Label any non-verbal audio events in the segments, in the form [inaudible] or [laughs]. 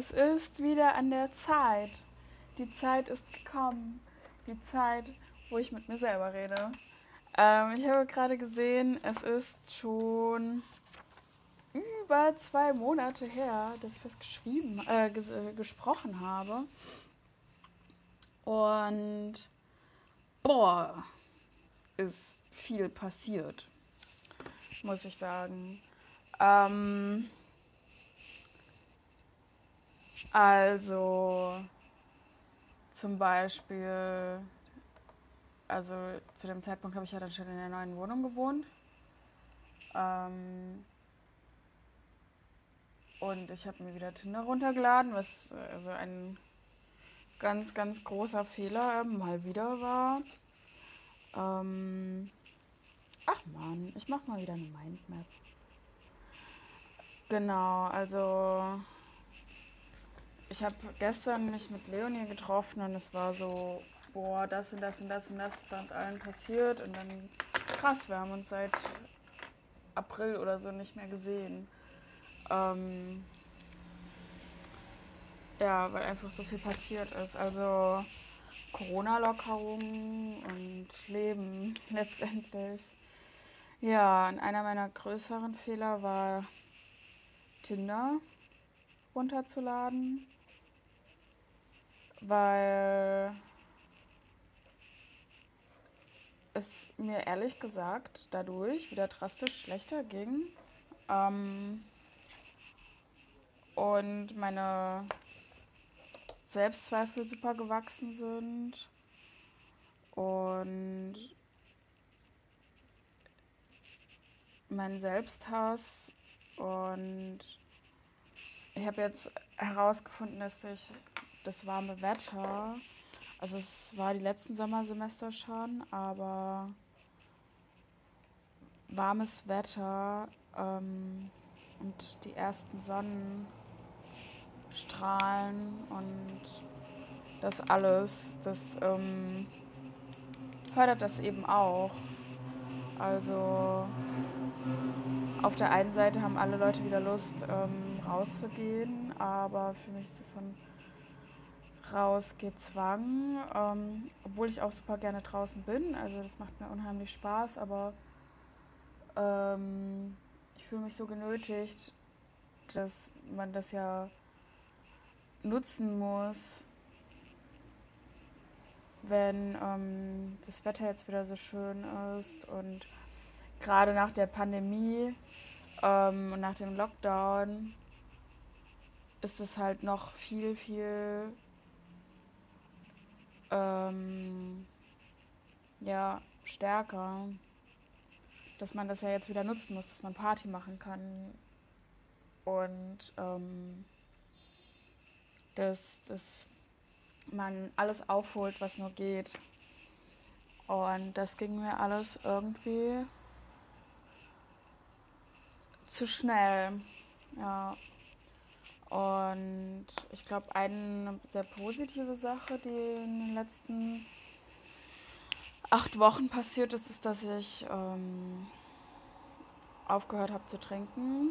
Es ist wieder an der Zeit. Die Zeit ist gekommen. Die Zeit, wo ich mit mir selber rede. Ähm, ich habe gerade gesehen, es ist schon über zwei Monate her, dass ich was geschrieben, äh, ges äh, gesprochen habe. Und boah, ist viel passiert, muss ich sagen. Ähm, also zum Beispiel, also zu dem Zeitpunkt habe ich ja dann schon in der neuen Wohnung gewohnt. Ähm, und ich habe mir wieder Tinder runtergeladen, was also ein ganz, ganz großer Fehler mal wieder war. Ähm, ach man, ich mache mal wieder eine Mindmap. Genau, also ich habe gestern mich mit Leonie getroffen und es war so, boah, das und das und das und das ist bei uns allen passiert und dann krass, wir haben uns seit April oder so nicht mehr gesehen. Ähm, ja, weil einfach so viel passiert ist. Also Corona-Lockerungen und Leben [laughs] letztendlich. Ja, und einer meiner größeren Fehler war Tinder runterzuladen, weil es mir ehrlich gesagt dadurch wieder drastisch schlechter ging. Ähm, und meine Selbstzweifel super gewachsen sind. Und mein Selbsthass. Und ich habe jetzt herausgefunden, dass durch das warme Wetter, also es war die letzten Sommersemester schon, aber warmes Wetter ähm, und die ersten Sonnen Strahlen und das alles, das ähm, fördert das eben auch. Also auf der einen Seite haben alle Leute wieder Lust, ähm, rauszugehen, aber für mich ist das so ein Rausgezwang, ähm, obwohl ich auch super gerne draußen bin. Also das macht mir unheimlich Spaß, aber ähm, ich fühle mich so genötigt, dass man das ja nutzen muss, wenn ähm, das Wetter jetzt wieder so schön ist und gerade nach der Pandemie ähm, und nach dem Lockdown ist es halt noch viel, viel ähm, ja, stärker, dass man das ja jetzt wieder nutzen muss, dass man Party machen kann und ähm, dass, dass man alles aufholt, was nur geht. Und das ging mir alles irgendwie zu schnell. Ja. Und ich glaube, eine sehr positive Sache, die in den letzten acht Wochen passiert ist, ist, dass ich ähm, aufgehört habe zu trinken.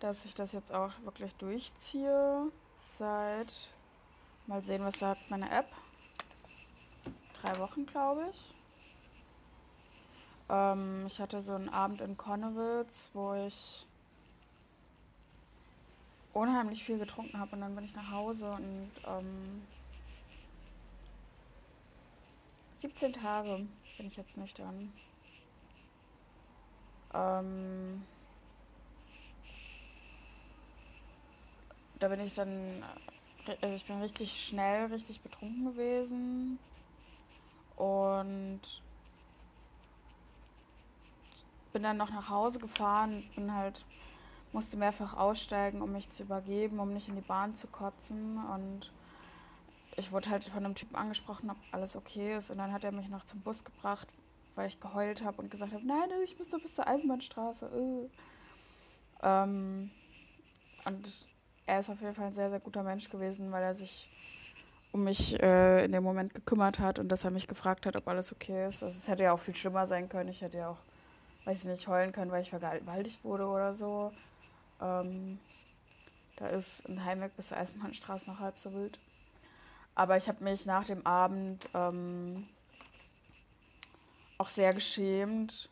dass ich das jetzt auch wirklich durchziehe. Seit, mal sehen, was sagt meine App. Drei Wochen, glaube ich. Ähm, ich hatte so einen Abend in Konnewitz, wo ich unheimlich viel getrunken habe und dann bin ich nach Hause und ähm, 17 Tage bin ich jetzt nüchtern. Ähm, da bin ich dann, also ich bin richtig schnell, richtig betrunken gewesen und bin dann noch nach Hause gefahren, bin halt, musste mehrfach aussteigen, um mich zu übergeben, um nicht in die Bahn zu kotzen und ich wurde halt von einem Typen angesprochen, ob alles okay ist und dann hat er mich noch zum Bus gebracht, weil ich geheult habe und gesagt habe, nein, ich muss doch bis zur Eisenbahnstraße. Äh. Ähm, und er ist auf jeden Fall ein sehr, sehr guter Mensch gewesen, weil er sich um mich äh, in dem Moment gekümmert hat und dass er mich gefragt hat, ob alles okay ist. Also es hätte ja auch viel schlimmer sein können. Ich hätte ja auch, weiß ich nicht, heulen können, weil ich vergewaltigt wurde oder so. Ähm, da ist ein Heimweg bis zur Eisenbahnstraße noch halb so wild. Aber ich habe mich nach dem Abend ähm, auch sehr geschämt.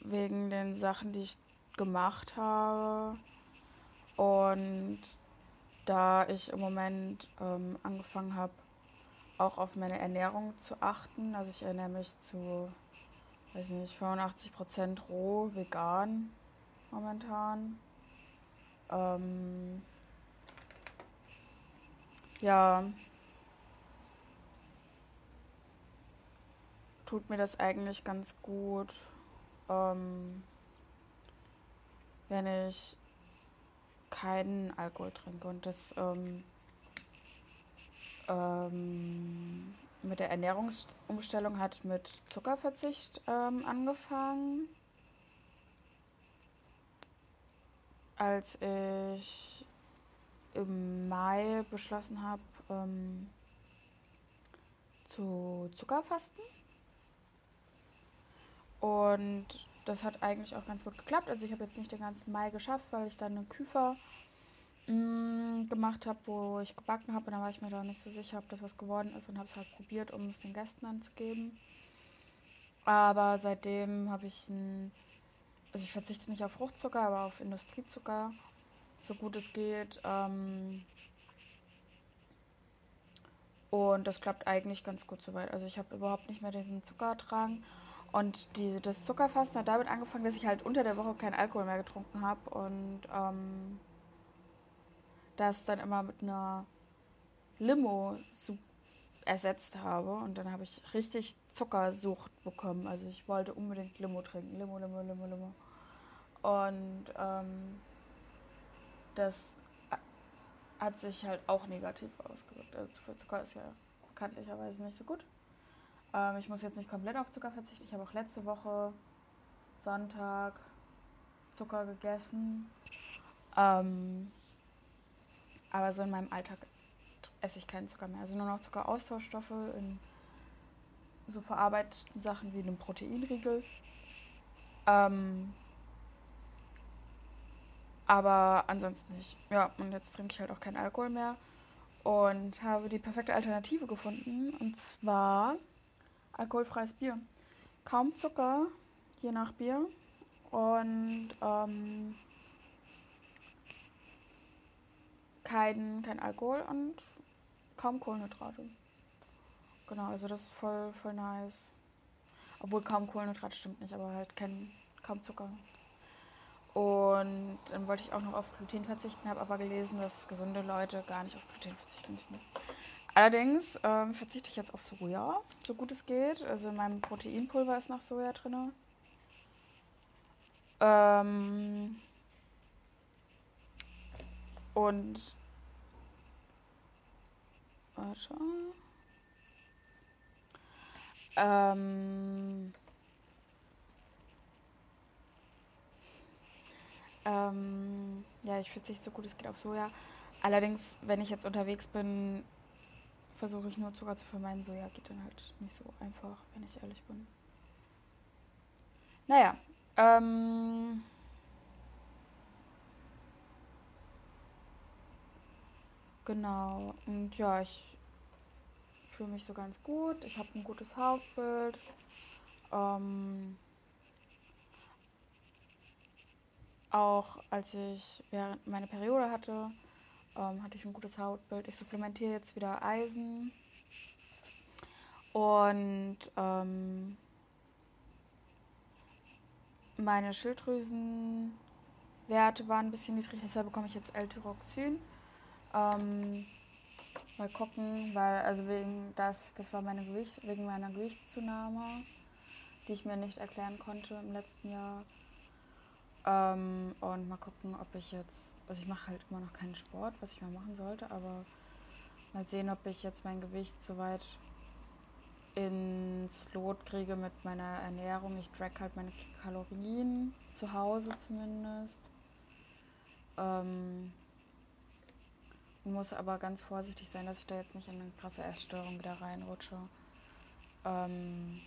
Wegen den Sachen, die ich gemacht habe. Und da ich im Moment ähm, angefangen habe, auch auf meine Ernährung zu achten. Also ich ernähre mich zu, weiß nicht, 85% roh, vegan momentan. Ähm, ja, tut mir das eigentlich ganz gut, ähm, wenn ich keinen Alkohol trinke. Und das ähm, ähm, mit der Ernährungsumstellung hat mit Zuckerverzicht ähm, angefangen. Als ich im Mai beschlossen habe, ähm, zu Zuckerfasten. Und das hat eigentlich auch ganz gut geklappt. Also ich habe jetzt nicht den ganzen Mai geschafft, weil ich dann eine Küfer mh, mm, gemacht habe, wo ich gebacken habe. Und da war ich mir da nicht so sicher, ob das was geworden ist und habe es halt probiert, um es den Gästen anzugeben. Aber seitdem habe ich ein, also ich verzichte nicht auf Fruchtzucker, aber auf Industriezucker, so gut es geht. Ähm, und das klappt eigentlich ganz gut soweit. Also ich habe überhaupt nicht mehr diesen Zuckerdrang. Und die, das Zuckerfasten hat damit angefangen, dass ich halt unter der Woche keinen Alkohol mehr getrunken habe und ähm, das dann immer mit einer Limo ersetzt habe. Und dann habe ich richtig Zuckersucht bekommen. Also ich wollte unbedingt Limo trinken. Limo, Limo, Limo, Limo. Und ähm, das hat sich halt auch negativ ausgewirkt. Also zu viel Zucker ist ja bekanntlicherweise nicht so gut. Ähm, ich muss jetzt nicht komplett auf Zucker verzichten. Ich habe auch letzte Woche Sonntag Zucker gegessen. Ähm, aber so in meinem Alltag esse ich keinen Zucker mehr. Also nur noch Zuckeraustauschstoffe in so verarbeiteten Sachen wie einem Proteinriegel. Ähm, aber ansonsten nicht. Ja, und jetzt trinke ich halt auch keinen Alkohol mehr. Und habe die perfekte Alternative gefunden. Und zwar alkoholfreies Bier. Kaum Zucker, je nach Bier. Und ähm, kein, kein Alkohol und kaum Kohlenhydrate. Genau, also das ist voll, voll nice. Obwohl kaum Kohlenhydrate stimmt nicht, aber halt kein, kaum Zucker. Und dann wollte ich auch noch auf Gluten verzichten, habe aber gelesen, dass gesunde Leute gar nicht auf Gluten verzichten müssen. Allerdings ähm, verzichte ich jetzt auf Soja, so gut es geht. Also in meinem Proteinpulver ist noch Soja drin. Ähm, und warte. Ähm, ähm, ja, ich verzichte so gut es geht auf Soja. Allerdings, wenn ich jetzt unterwegs bin, versuche ich nur Zucker zu vermeiden. Soja geht dann halt nicht so einfach, wenn ich ehrlich bin. Naja, ähm, genau. Und ja, ich fühle mich so ganz gut. Ich habe ein gutes Hautbild. Ähm, auch als ich während meine Periode hatte, ähm, hatte ich ein gutes Hautbild. Ich supplementiere jetzt wieder Eisen. Und ähm, meine Schilddrüsenwerte waren ein bisschen niedrig, deshalb bekomme ich jetzt L-Tyroxin. Ähm, mal gucken, weil, also wegen das, das war meine Gewicht, wegen meiner Gewichtszunahme, die ich mir nicht erklären konnte im letzten Jahr. Ähm, und mal gucken, ob ich jetzt also ich mache halt immer noch keinen Sport, was ich mal machen sollte, aber mal sehen, ob ich jetzt mein Gewicht so weit ins Lot kriege mit meiner Ernährung. Ich track halt meine Kalorien, zu Hause zumindest. Ähm, muss aber ganz vorsichtig sein, dass ich da jetzt nicht in eine krasse Essstörung wieder reinrutsche. Ähm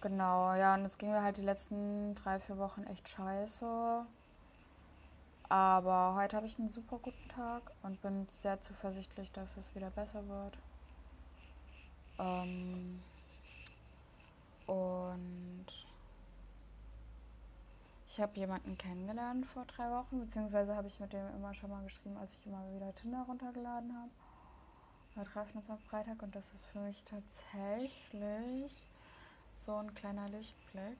genau, ja, und es ging mir halt die letzten drei, vier Wochen echt scheiße. Aber heute habe ich einen super guten Tag und bin sehr zuversichtlich, dass es wieder besser wird. Ähm und ich habe jemanden kennengelernt vor drei Wochen, beziehungsweise habe ich mit dem immer schon mal geschrieben, als ich immer wieder Tinder runtergeladen habe. Wir treffen uns am Freitag und das ist für mich tatsächlich so ein kleiner Lichtblick.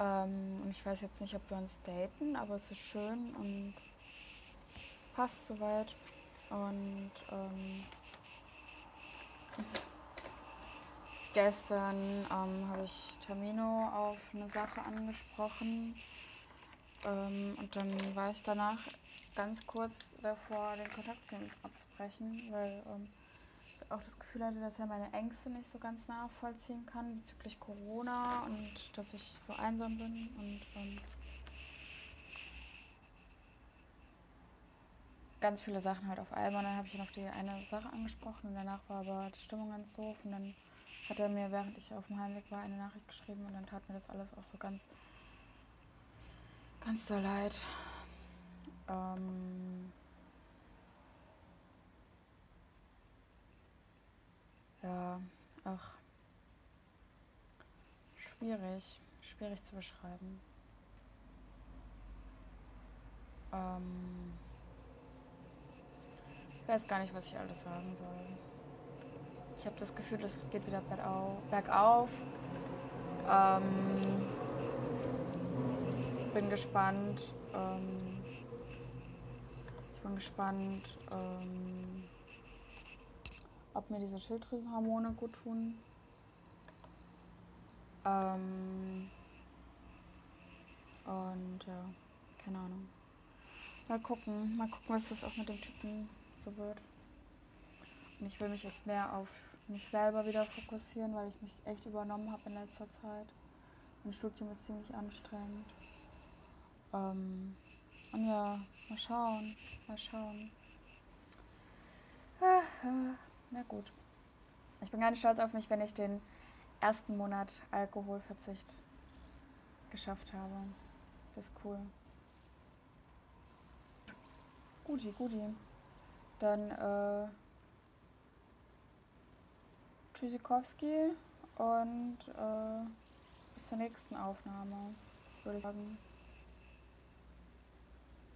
Ähm, und ich weiß jetzt nicht, ob wir uns daten, aber es ist schön und passt soweit. Und ähm, gestern ähm, habe ich Tamino auf eine Sache angesprochen. Ähm, und dann war ich danach ganz kurz davor, den Kontakt zu ihm abzubrechen, weil ähm, ich auch das Gefühl hatte, dass er meine Ängste nicht so ganz nachvollziehen kann bezüglich Corona und dass ich so einsam bin und ähm, ganz viele Sachen halt auf einmal. Dann habe ich noch die eine Sache angesprochen und danach war aber die Stimmung ganz doof und dann hat er mir, während ich auf dem Heimweg war, eine Nachricht geschrieben und dann tat mir das alles auch so ganz, ganz so leid. Ähm ja, ach, schwierig, schwierig zu beschreiben. Ähm ich weiß gar nicht, was ich alles sagen soll. Ich habe das Gefühl, es geht wieder bergauf. Ähm, bin gespannt. Ähm, ich bin gespannt, ähm, ob mir diese Schilddrüsenhormone gut tun. Ähm, und ja, keine Ahnung. Mal gucken, mal gucken, was das auch mit dem Typen so wird. Und ich will mich jetzt mehr auf mich selber wieder fokussieren, weil ich mich echt übernommen habe in letzter Zeit. Mein Studium ist ziemlich anstrengend. Ähm, und ja, mal schauen, mal schauen. Ah, ah, na gut. Ich bin ganz stolz auf mich, wenn ich den ersten Monat Alkoholverzicht geschafft habe. Das ist cool. Guti, guti. Dann, äh, Tschüssikowski und äh, bis zur nächsten Aufnahme, würde ich sagen.